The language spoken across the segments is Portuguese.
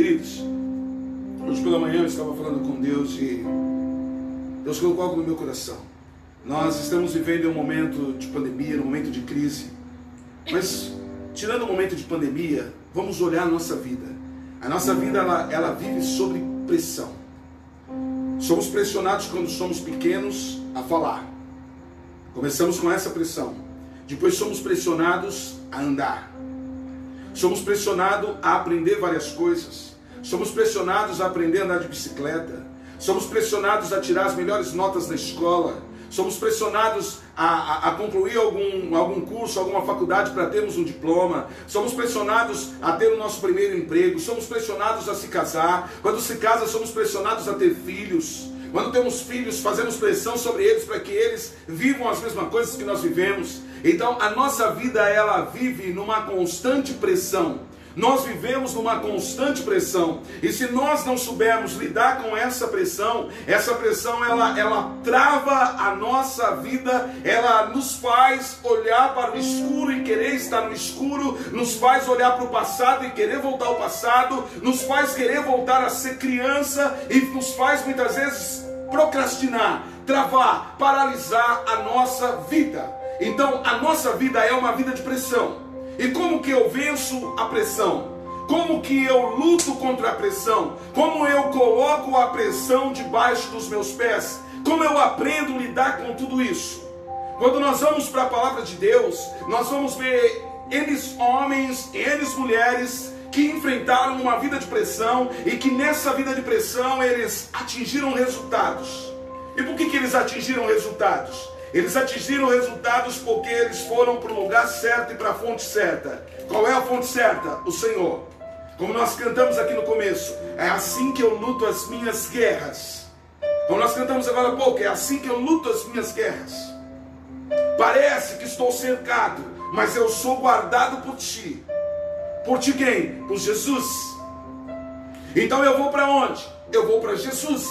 Queridos, hoje pela manhã eu estava falando com Deus e Deus colocou algo no meu coração. Nós estamos vivendo um momento de pandemia, um momento de crise. Mas, tirando o momento de pandemia, vamos olhar a nossa vida. A nossa vida, ela, ela vive sob pressão. Somos pressionados quando somos pequenos a falar. Começamos com essa pressão. Depois somos pressionados a andar. Somos pressionados a aprender várias coisas. Somos pressionados a aprender a andar de bicicleta. Somos pressionados a tirar as melhores notas na escola. Somos pressionados a, a, a concluir algum, algum curso, alguma faculdade para termos um diploma. Somos pressionados a ter o nosso primeiro emprego. Somos pressionados a se casar. Quando se casa, somos pressionados a ter filhos. Quando temos filhos, fazemos pressão sobre eles para que eles vivam as mesmas coisas que nós vivemos. Então, a nossa vida ela vive numa constante pressão. Nós vivemos numa constante pressão. E se nós não soubermos lidar com essa pressão, essa pressão ela, ela trava a nossa vida, ela nos faz olhar para o escuro e querer estar no escuro, nos faz olhar para o passado e querer voltar ao passado, nos faz querer voltar a ser criança e nos faz muitas vezes procrastinar, travar, paralisar a nossa vida. Então, a nossa vida é uma vida de pressão. E como que eu venço a pressão? Como que eu luto contra a pressão? Como eu coloco a pressão debaixo dos meus pés? Como eu aprendo a lidar com tudo isso? Quando nós vamos para a palavra de Deus, nós vamos ver eles homens, eles mulheres que enfrentaram uma vida de pressão e que nessa vida de pressão eles atingiram resultados. E por que, que eles atingiram resultados? Eles atingiram resultados porque eles foram para o lugar certo e para a fonte certa. Qual é a fonte certa? O Senhor. Como nós cantamos aqui no começo, é assim que eu luto as minhas guerras. Como nós cantamos agora há pouco, é assim que eu luto as minhas guerras. Parece que estou cercado, mas eu sou guardado por ti. Por ti quem? Por Jesus. Então eu vou para onde? Eu vou para Jesus.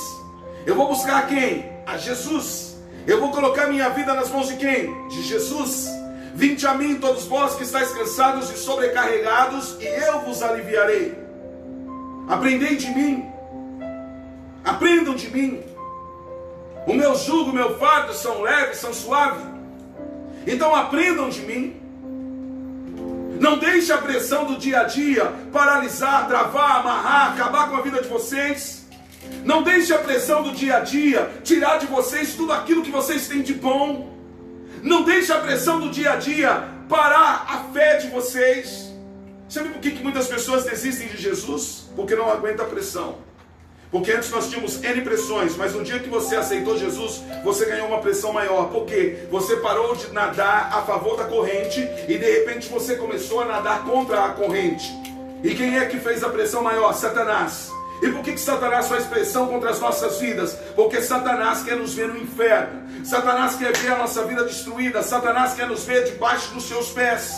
Eu vou buscar quem? A Jesus. Eu vou colocar minha vida nas mãos de quem? De Jesus. Vinde a mim, todos vós que estáis cansados e sobrecarregados, e eu vos aliviarei. Aprendei de mim. Aprendam de mim. O meu jugo, o meu fardo são leves, são suaves. Então aprendam de mim. Não deixe a pressão do dia a dia paralisar, travar, amarrar, acabar com a vida de vocês. Não deixe a pressão do dia a dia tirar de vocês tudo aquilo que vocês têm de bom. Não deixe a pressão do dia a dia parar a fé de vocês. Sabe por que, que muitas pessoas desistem de Jesus? Porque não aguenta a pressão. Porque antes nós tínhamos N pressões, mas no dia que você aceitou Jesus, você ganhou uma pressão maior. Porque você parou de nadar a favor da corrente e de repente você começou a nadar contra a corrente. E quem é que fez a pressão maior? Satanás. E por que, que Satanás faz pressão contra as nossas vidas? Porque Satanás quer nos ver no inferno. Satanás quer ver a nossa vida destruída. Satanás quer nos ver debaixo dos seus pés.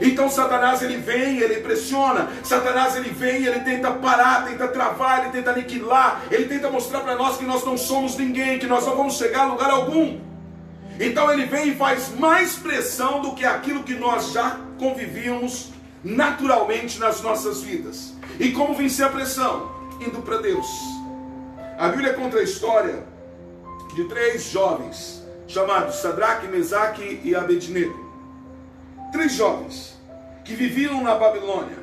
Então Satanás ele vem, ele pressiona. Satanás ele vem, ele tenta parar, tenta travar, ele tenta aniquilar. Ele tenta mostrar para nós que nós não somos ninguém, que nós não vamos chegar a lugar algum. Então ele vem e faz mais pressão do que aquilo que nós já convivíamos naturalmente nas nossas vidas. E como vencer a pressão? Indo para Deus. A Bíblia conta a história de três jovens chamados Sadraque, Mesaque e Abednego. Três jovens que viviam na Babilônia.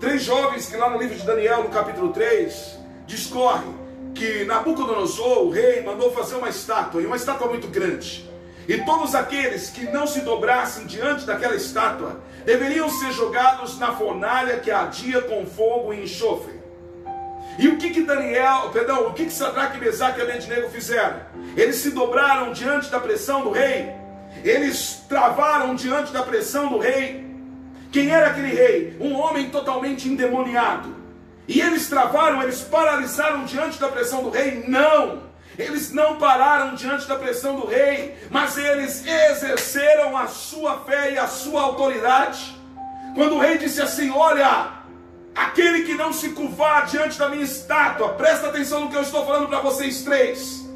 Três jovens que lá no livro de Daniel, no capítulo 3, discorre que Nabucodonosor, o rei, mandou fazer uma estátua, e uma estátua muito grande. E todos aqueles que não se dobrassem diante daquela estátua deveriam ser jogados na fornalha que ardia com fogo e enxofre. E o que que Daniel, perdão, o que que Sadraque, Mesaque e Abednego fizeram? Eles se dobraram diante da pressão do rei. Eles travaram diante da pressão do rei. Quem era aquele rei? Um homem totalmente endemoniado. E eles travaram, eles paralisaram diante da pressão do rei? Não! Eles não pararam diante da pressão do rei, mas eles exerceram a sua fé e a sua autoridade. Quando o rei disse assim: Olha, Aquele que não se curvar diante da minha estátua, presta atenção no que eu estou falando para vocês três,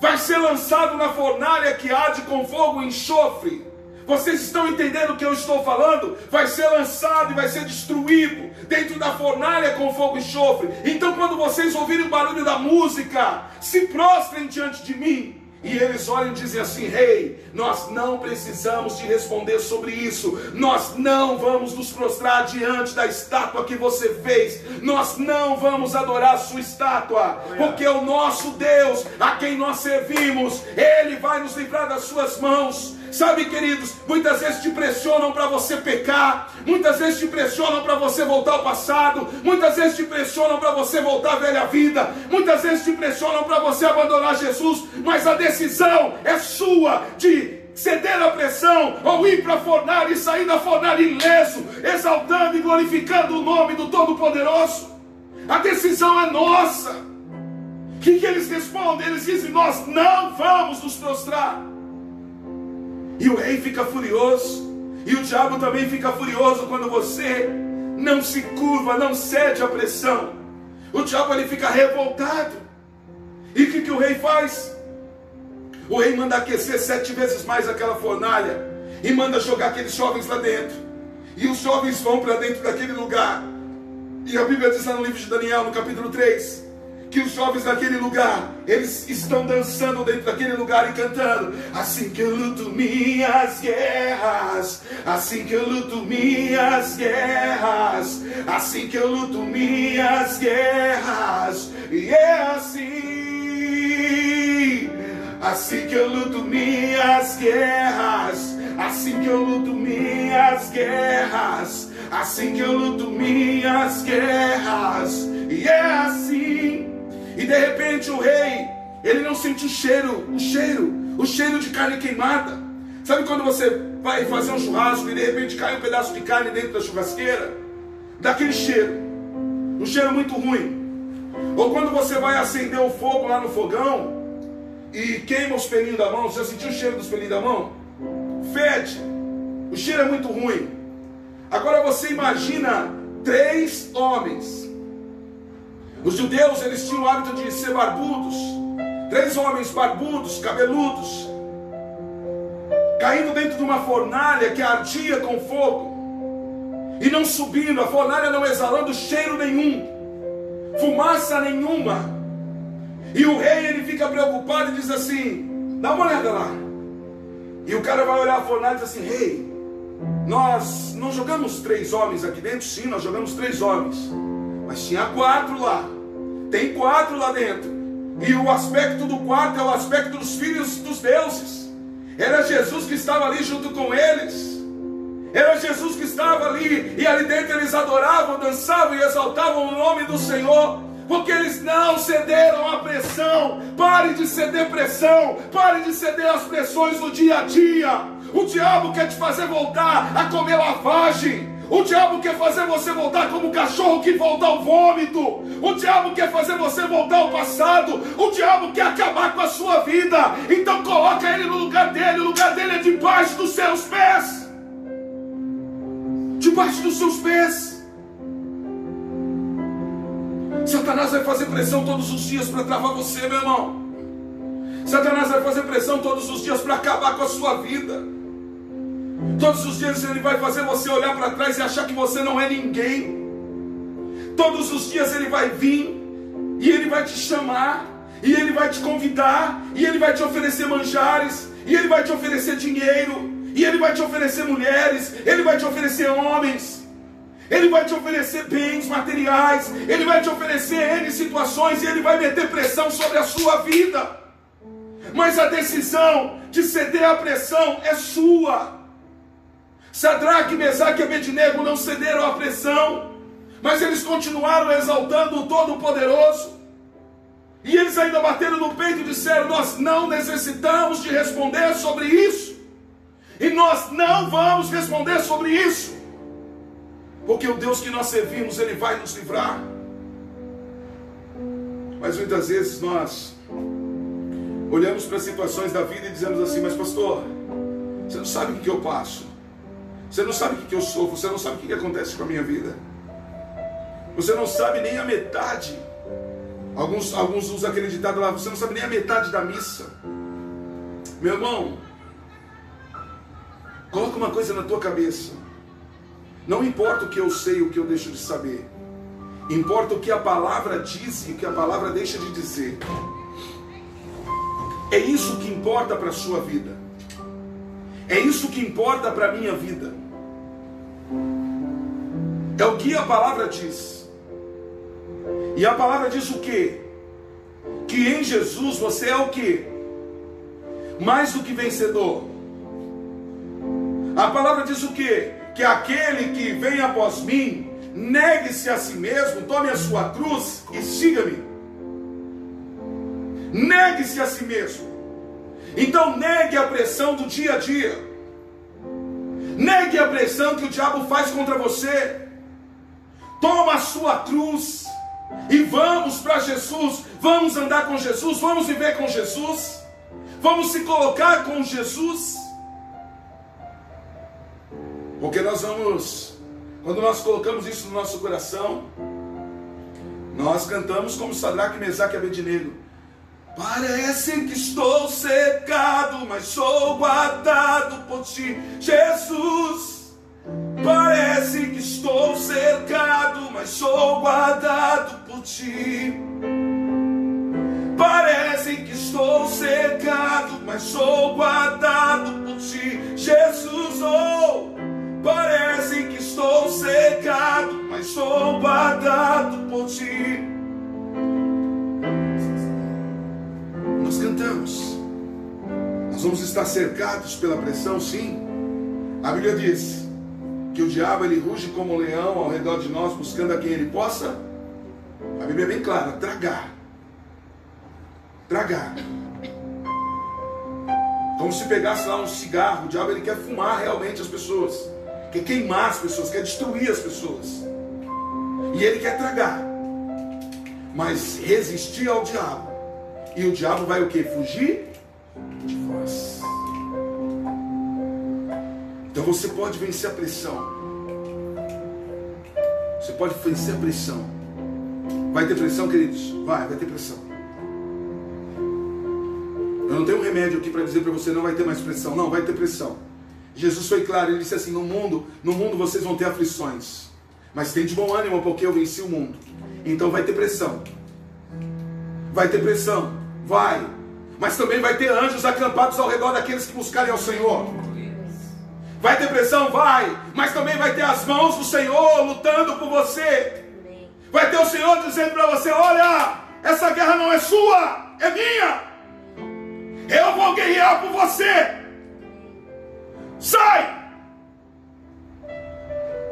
vai ser lançado na fornalha que arde com fogo e enxofre. vocês estão entendendo o que eu estou falando? Vai ser lançado e vai ser destruído dentro da fornalha com fogo e enxofre. Então, quando vocês ouvirem o barulho da música, se prostrem diante de mim. E eles olham e dizem assim: Rei, nós não precisamos te responder sobre isso. Nós não vamos nos prostrar diante da estátua que você fez. Nós não vamos adorar a sua estátua, porque o nosso Deus, a quem nós servimos, ele vai nos livrar das suas mãos. Sabe, queridos, muitas vezes te pressionam para você pecar, muitas vezes te pressionam para você voltar ao passado, muitas vezes te pressionam para você voltar à velha vida, muitas vezes te pressionam para você abandonar Jesus, mas a decisão é sua de ceder à pressão, ou ir para a fornalha e sair da fornalha ileso, exaltando e glorificando o nome do Todo-Poderoso. A decisão é nossa. O que, que eles respondem? Eles dizem: Nós não vamos nos prostrar. E o rei fica furioso. E o diabo também fica furioso quando você não se curva, não cede à pressão. O diabo ele fica revoltado. E o que, que o rei faz? O rei manda aquecer sete vezes mais aquela fornalha e manda jogar aqueles jovens lá dentro. E os jovens vão para dentro daquele lugar. E a Bíblia diz lá no livro de Daniel, no capítulo 3, que os jovens daquele lugar, eles estão dançando dentro daquele lugar e cantando. Assim que eu luto minhas guerras, assim que eu luto minhas guerras, assim que eu luto minhas guerras, e é assim, assim que eu luto minhas guerras, assim que eu luto minhas guerras, assim que eu luto minhas guerras, e é assim e de repente o rei, ele não sentiu o cheiro, o cheiro, o cheiro de carne queimada. Sabe quando você vai fazer um churrasco e de repente cai um pedaço de carne dentro da churrasqueira? Daquele cheiro, um cheiro muito ruim. Ou quando você vai acender o fogo lá no fogão e queima os pelinhos da mão, você já sentiu o cheiro dos pelinhos da mão? Fede, o cheiro é muito ruim. Agora você imagina três homens os judeus, eles tinham o hábito de ser barbudos. Três homens barbudos, cabeludos, caindo dentro de uma fornalha que ardia com fogo. E não subindo, a fornalha não exalando cheiro nenhum, fumaça nenhuma. E o rei ele fica preocupado e diz assim: dá uma olhada lá. E o cara vai olhar a fornalha e diz assim: rei, nós não jogamos três homens aqui dentro? Sim, nós jogamos três homens. Mas tinha quatro lá. Tem quatro lá dentro. E o aspecto do quarto é o aspecto dos filhos dos deuses. Era Jesus que estava ali junto com eles. Era Jesus que estava ali. E ali dentro eles adoravam, dançavam e exaltavam o nome do Senhor. Porque eles não cederam à pressão. Pare de ceder pressão. Pare de ceder às pressões do dia a dia. O diabo quer te fazer voltar a comer lavagem. O diabo quer fazer você voltar como um cachorro que volta ao vômito. O diabo quer fazer você voltar ao passado. O diabo quer acabar com a sua vida. Então coloca ele no lugar dele. O lugar dele é debaixo dos seus pés. Debaixo dos seus pés. Satanás vai fazer pressão todos os dias para travar você, meu irmão. Satanás vai fazer pressão todos os dias para acabar com a sua vida. Todos os dias ele vai fazer você olhar para trás e achar que você não é ninguém. Todos os dias ele vai vir e ele vai te chamar, e ele vai te convidar, e ele vai te oferecer manjares, e ele vai te oferecer dinheiro, e ele vai te oferecer mulheres, ele vai te oferecer homens. Ele vai te oferecer bens materiais, ele vai te oferecer N situações e ele vai meter pressão sobre a sua vida. Mas a decisão de ceder à pressão é sua. Sadraque, Mesaque e Abednego não cederam à pressão, mas eles continuaram exaltando o Todo-Poderoso. E eles ainda bateram no peito e disseram: Nós não necessitamos de responder sobre isso. E nós não vamos responder sobre isso. Porque o Deus que nós servimos, Ele vai nos livrar. Mas muitas vezes nós olhamos para as situações da vida e dizemos assim: Mas, pastor, você não sabe o que eu passo. Você não sabe o que eu sofro, você não sabe o que acontece com a minha vida. Você não sabe nem a metade. Alguns, alguns usam aquele ditado lá, você não sabe nem a metade da missa. Meu irmão, Coloca uma coisa na tua cabeça. Não importa o que eu sei, o que eu deixo de saber. Importa o que a palavra diz e o que a palavra deixa de dizer. É isso que importa para a sua vida. É isso que importa para a minha vida. É o que a palavra diz. E a palavra diz o quê? Que em Jesus você é o quê? Mais do que vencedor. A palavra diz o quê? Que aquele que vem após mim, negue-se a si mesmo, tome a sua cruz e siga-me. Negue-se a si mesmo. Então negue a pressão do dia a dia. Negue a pressão que o diabo faz contra você. Toma a sua cruz e vamos para Jesus. Vamos andar com Jesus, vamos viver com Jesus. Vamos se colocar com Jesus. Porque nós vamos, quando nós colocamos isso no nosso coração, nós cantamos como Sadraque, Mesaque e Abednego. Parece que estou secado, mas sou guardado por ti, Jesus. Parece que estou cercado, mas sou guardado por ti. Parece que estou secado, mas sou guardado por ti, Jesus. Oh, Parece que estou secado, mas sou guardado por ti. Nós cantamos. Nós vamos estar cercados pela pressão, sim. A Bíblia diz que o diabo ele ruge como um leão ao redor de nós, buscando a quem ele possa. A Bíblia é bem clara: tragar. Tragar. Como se pegasse lá um cigarro, o diabo ele quer fumar realmente as pessoas quer queimar as pessoas, quer destruir as pessoas. E ele quer tragar. Mas resistir ao diabo. E o diabo vai o que? Fugir de vós. Então você pode vencer a pressão. Você pode vencer a pressão. Vai ter pressão, queridos? Vai, vai ter pressão. Eu não tenho um remédio aqui para dizer para você não vai ter mais pressão. Não, vai ter pressão. Jesus foi claro, ele disse assim: no mundo, no mundo vocês vão ter aflições, mas tem de bom ânimo porque eu venci o mundo. Então vai ter pressão. Vai ter pressão, vai. Mas também vai ter anjos acampados ao redor daqueles que buscarem ao Senhor. Vai ter pressão, vai. Mas também vai ter as mãos do Senhor lutando por você. Vai ter o Senhor dizendo para você: olha, essa guerra não é sua, é minha. Eu vou guerrear por você. Sai!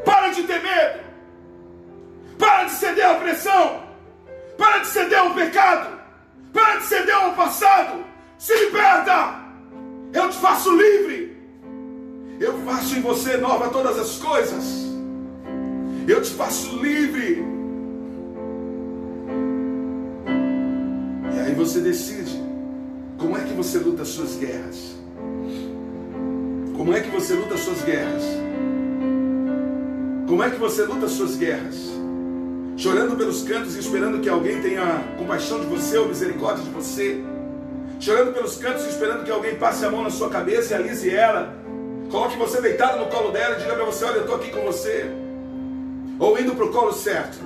Para de ter medo. Para de ceder à pressão. Para de ceder ao pecado. Para de ceder ao passado. Se liberta. Eu te faço livre. Eu faço em você nova todas as coisas. Eu te faço livre. E aí você decide como é que você luta as suas guerras. Como é que você luta as suas guerras? Como é que você luta as suas guerras? Chorando pelos cantos e esperando que alguém tenha compaixão de você ou misericórdia de você. Chorando pelos cantos e esperando que alguém passe a mão na sua cabeça e alise ela. Coloque você deitado no colo dela e diga para você: Olha, eu estou aqui com você. Ou indo para o colo certo.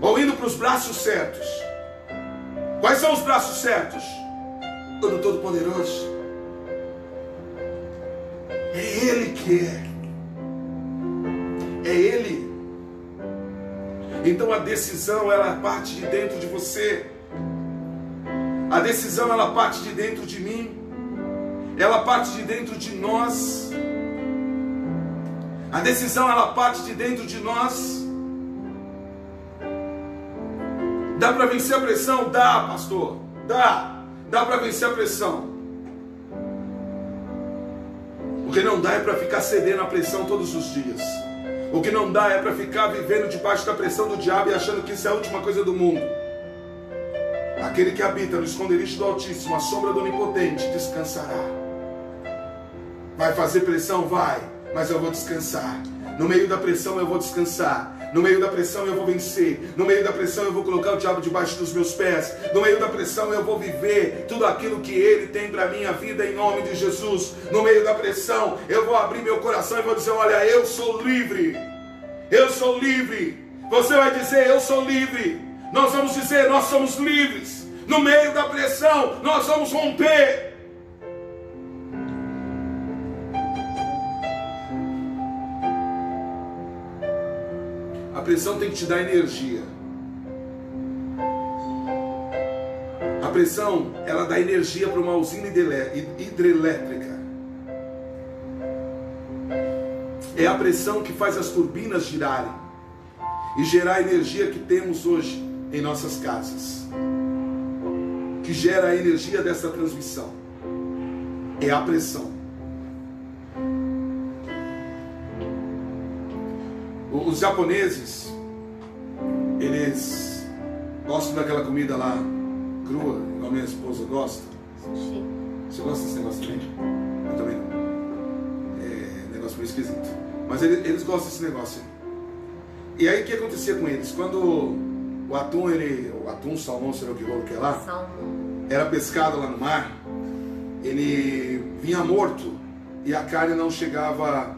Ou indo para os braços certos. Quais são os braços certos? O do Todo-Poderoso. É Ele que é. É Ele. Então a decisão ela parte de dentro de você. A decisão ela parte de dentro de mim. Ela parte de dentro de nós. A decisão ela parte de dentro de nós. Dá para vencer a pressão? Dá, pastor. Dá. Dá para vencer a pressão. O que não dá é para ficar cedendo à pressão todos os dias. O que não dá é para ficar vivendo debaixo da pressão do diabo e achando que isso é a última coisa do mundo. Aquele que habita no esconderijo do Altíssimo, a sombra do Onipotente, descansará. Vai fazer pressão? Vai, mas eu vou descansar. No meio da pressão eu vou descansar. No meio da pressão eu vou vencer. No meio da pressão eu vou colocar o diabo debaixo dos meus pés. No meio da pressão eu vou viver tudo aquilo que ele tem para minha vida em nome de Jesus. No meio da pressão eu vou abrir meu coração e vou dizer: Olha, eu sou livre. Eu sou livre. Você vai dizer: Eu sou livre. Nós vamos dizer: Nós somos livres. No meio da pressão, nós vamos romper. Pressão tem que te dar energia. A pressão, ela dá energia para uma usina hidrelétrica. É a pressão que faz as turbinas girarem e gerar a energia que temos hoje em nossas casas. Que gera a energia dessa transmissão. É a pressão. Os japoneses, eles gostam daquela comida lá crua, igual minha esposa gosta. Sushi. Você gosta desse negócio também? Eu também não. É negócio meio esquisito. Mas eles, eles gostam desse negócio. E aí o que acontecia com eles? Quando o atum, ele, o atum, salmão, sei lá o que rolo que é lá, salmão. era pescado lá no mar, ele vinha morto e a carne não chegava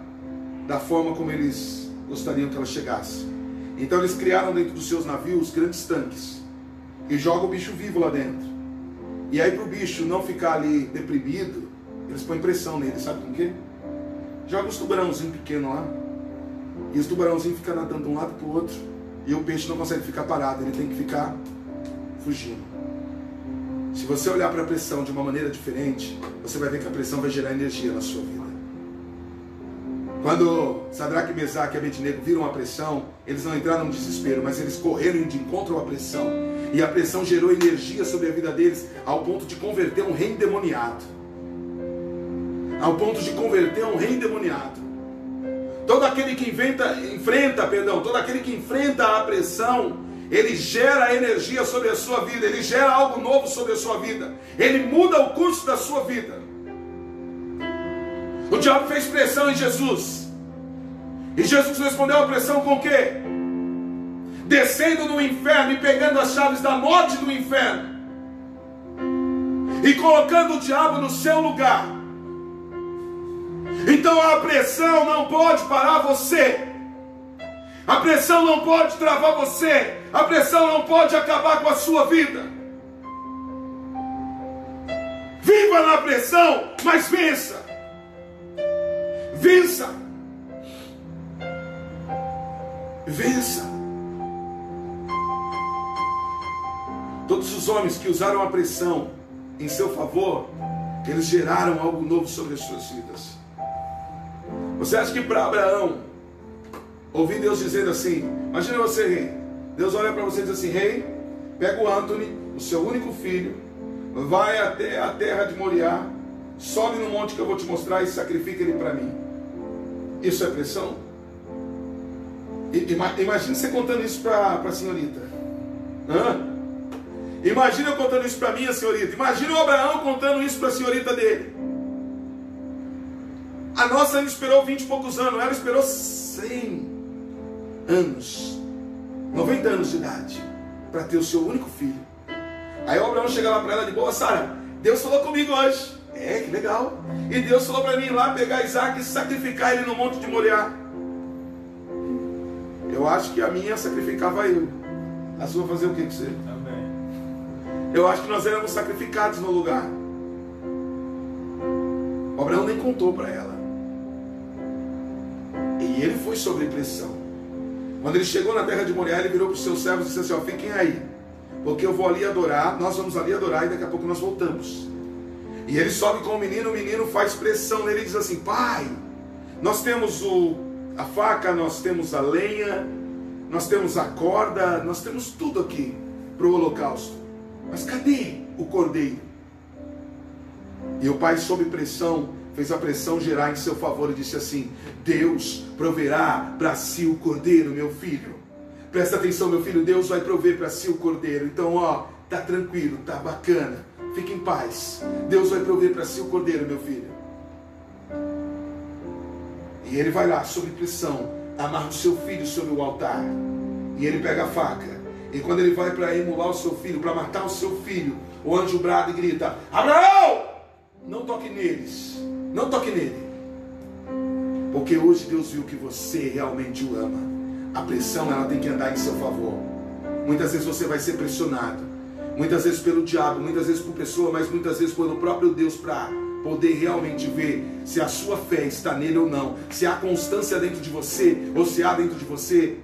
da forma como eles gostariam que ela chegasse. Então eles criaram dentro dos seus navios grandes tanques e jogam o bicho vivo lá dentro. E aí para o bicho não ficar ali deprimido, eles põem pressão nele, sabe com o quê? Joga uns tubarãozinhos pequenos lá. E os tubarãozinhos ficam nadando de um lado para o outro. E o peixe não consegue ficar parado, ele tem que ficar fugindo. Se você olhar para a pressão de uma maneira diferente, você vai ver que a pressão vai gerar energia na sua vida. Quando Sadraque, Mesaque e Abednego viram a pressão, eles não entraram no desespero, mas eles correram de encontro à pressão. E a pressão gerou energia sobre a vida deles, ao ponto de converter um rei endemoniado. Ao ponto de converter um rei endemoniado. Todo aquele que inventa, enfrenta, perdão, todo aquele que enfrenta a pressão, ele gera energia sobre a sua vida, ele gera algo novo sobre a sua vida, ele muda o curso da sua vida. O diabo fez pressão em Jesus. E Jesus respondeu a pressão com o quê? Descendo no inferno e pegando as chaves da morte do inferno. E colocando o diabo no seu lugar. Então a pressão não pode parar você. A pressão não pode travar você. A pressão não pode acabar com a sua vida. Viva na pressão, mas vença. Vença. Vença. Todos os homens que usaram a pressão em seu favor, eles geraram algo novo sobre as suas vidas. Você acha que para Abraão, ouvir Deus dizendo assim: Imagina você, rei. Deus olha para você e diz assim: Rei, pega o Anthony, o seu único filho, vai até a terra de Moriá, sobe no monte que eu vou te mostrar e sacrifica ele para mim. Isso é pressão? Imagina você contando isso para a senhorita. Hã? Imagina eu contando isso para minha senhorita. Imagina o Abraão contando isso para a senhorita dele. A nossa ainda esperou 20 e poucos anos. Ela esperou 100 anos. 90 anos de idade. Para ter o seu único filho. Aí o Abraão chega lá para ela de boa, Sara, Deus falou comigo hoje. É, que legal. E Deus falou para mim ir lá pegar Isaac e sacrificar ele no monte de Moriá. Eu acho que a minha sacrificava eu. A sua fazer o que com você? Amém. Eu acho que nós éramos sacrificados no lugar. O Abraão nem contou para ela. E ele foi sob pressão. Quando ele chegou na terra de Moriá, ele virou para os seus servos e disse assim: ó, fiquem aí. Porque eu vou ali adorar, nós vamos ali adorar e daqui a pouco nós voltamos. E ele sobe com o menino, o menino faz pressão nele e diz assim: Pai, nós temos o, a faca, nós temos a lenha, nós temos a corda, nós temos tudo aqui para o holocausto. Mas cadê o cordeiro? E o pai, sob pressão, fez a pressão gerar em seu favor e disse assim: Deus proverá para si o cordeiro, meu filho. Presta atenção, meu filho, Deus vai prover para si o cordeiro. Então, ó, tá tranquilo, tá bacana Fique em paz. Deus vai prover para si o cordeiro, meu filho. E ele vai lá, sob pressão, amarra o seu filho sobre o altar. E ele pega a faca. E quando ele vai para emular o seu filho, para matar o seu filho, o anjo brada e grita: Abraão! Não toque neles. Não toque nele. Porque hoje Deus viu que você realmente o ama. A pressão ela tem que andar em seu favor. Muitas vezes você vai ser pressionado. Muitas vezes pelo diabo, muitas vezes por pessoa, mas muitas vezes pelo próprio Deus para poder realmente ver se a sua fé está nele ou não, se há constância dentro de você ou se há dentro de você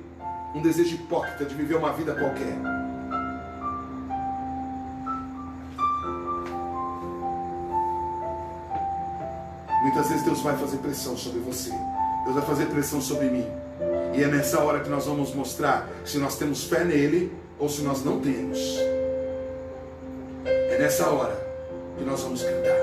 um desejo hipócrita de viver uma vida qualquer. Muitas vezes Deus vai fazer pressão sobre você. Deus vai fazer pressão sobre mim. E é nessa hora que nós vamos mostrar se nós temos fé nele ou se nós não temos. É nessa hora que nós vamos cantar.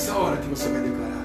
nessa hora que você vai declarar.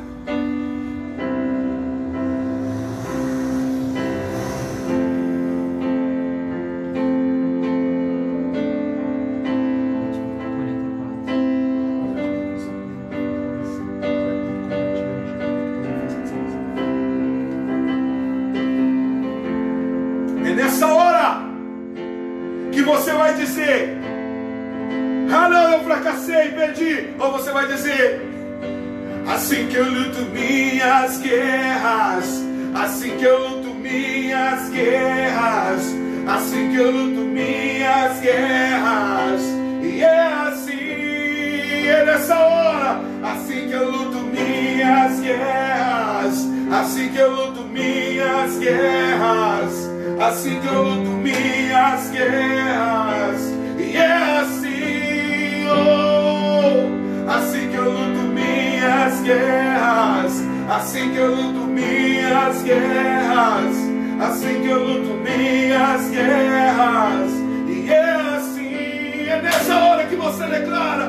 trono minhas guerras. E é assim, oh, assim que eu luto minhas guerras. Assim que eu luto minhas guerras. Assim que eu luto minhas guerras. E é assim, é nessa hora que você declara: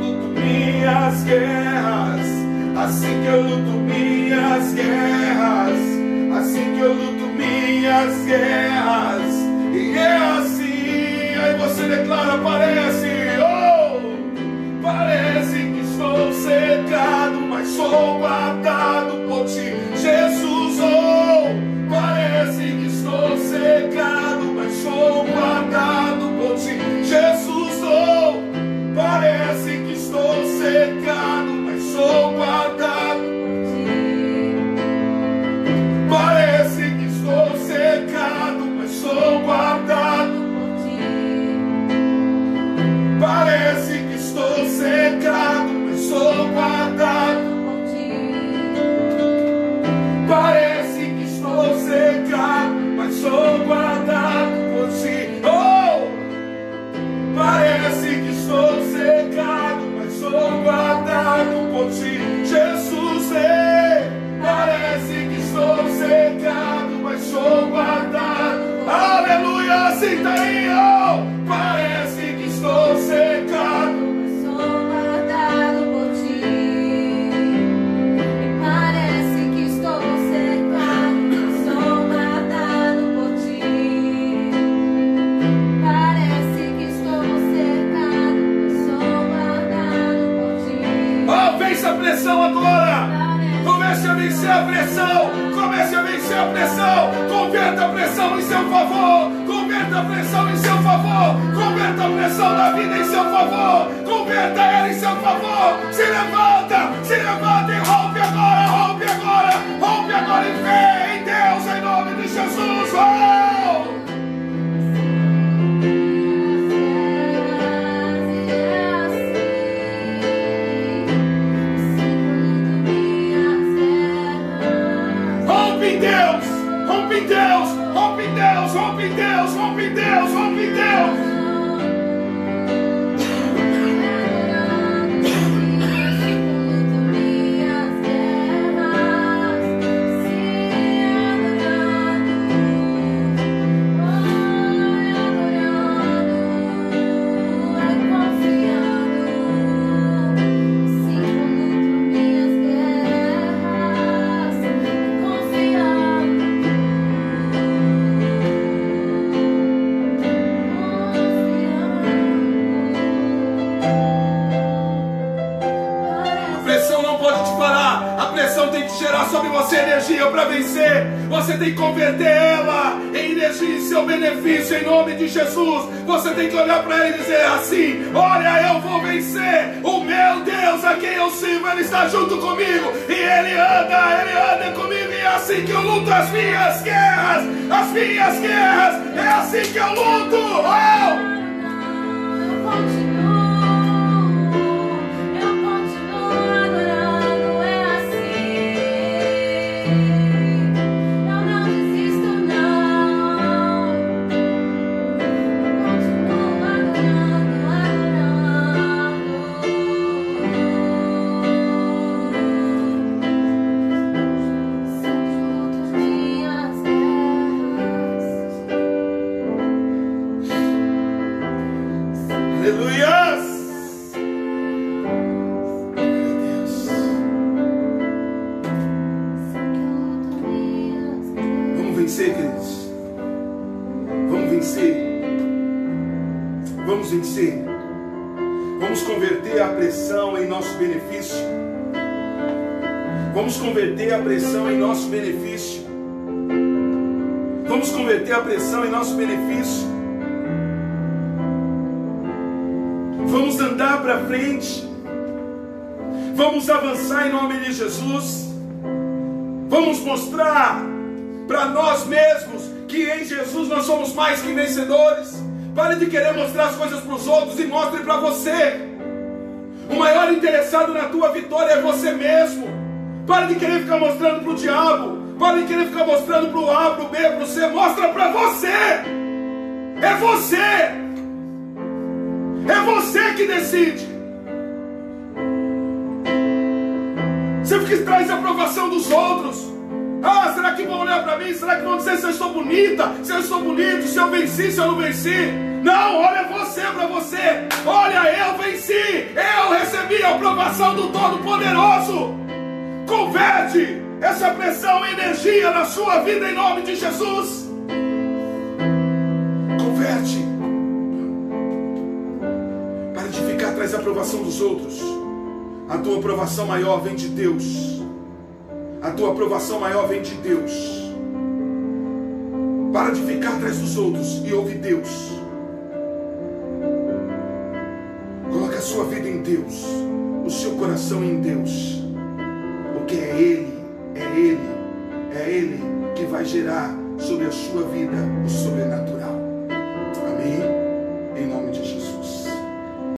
luto minhas guerras. Assim que eu luto minhas guerras. Assim que eu luto minhas guerras. E é assim. Aí você declara: parece, oh, parece que estou cercado, mas sou guardado por ti. pressão, comece a vencer a pressão, converta a pressão em seu favor, converta a pressão em seu favor, converta a pressão da vida em seu favor, converta ela em seu favor, se levanta, se levanta e rompe agora, rompe agora, rompe agora e fé em Deus, em nome de Jesus. Vai! em Deus, rompe Deus, tem que converter ela em energia seu benefício, em nome de Jesus. Você tem que olhar para ela e dizer assim: Olha, eu vou vencer. O meu Deus, a quem eu sirvo, Ele está junto comigo. E Ele anda, Ele anda comigo. E é assim que eu luto as minhas guerras. As minhas guerras. É assim que eu luto. Oh! Converter a pressão em nosso benefício. Vamos converter a pressão em nosso benefício. Vamos andar para frente. Vamos avançar em nome de Jesus. Vamos mostrar para nós mesmos que em Jesus nós somos mais que vencedores. Pare de querer mostrar as coisas para os outros e mostre para você. O maior interessado na tua vitória é você mesmo. Para de querer ficar mostrando para o diabo. Para de querer ficar mostrando para o A, para o B, para o C. Mostra para você. É você. É você que decide. Você fica traz a aprovação dos outros. Ah, será que vão olhar para mim? Será que vão dizer se eu estou bonita? Se eu estou bonito? Se eu venci? Se eu não venci? Não, olha você para você. Olha, eu venci. Eu recebi a aprovação do Todo-Poderoso. Converte essa pressão em energia na sua vida em nome de Jesus. Converte. Para de ficar atrás da aprovação dos outros. A tua aprovação maior vem de Deus. A tua aprovação maior vem de Deus. Para de ficar atrás dos outros e ouve Deus. Coloque a sua vida em Deus, o seu coração em Deus porque é Ele, é Ele, é Ele que vai gerar sobre a sua vida o sobrenatural. Amém?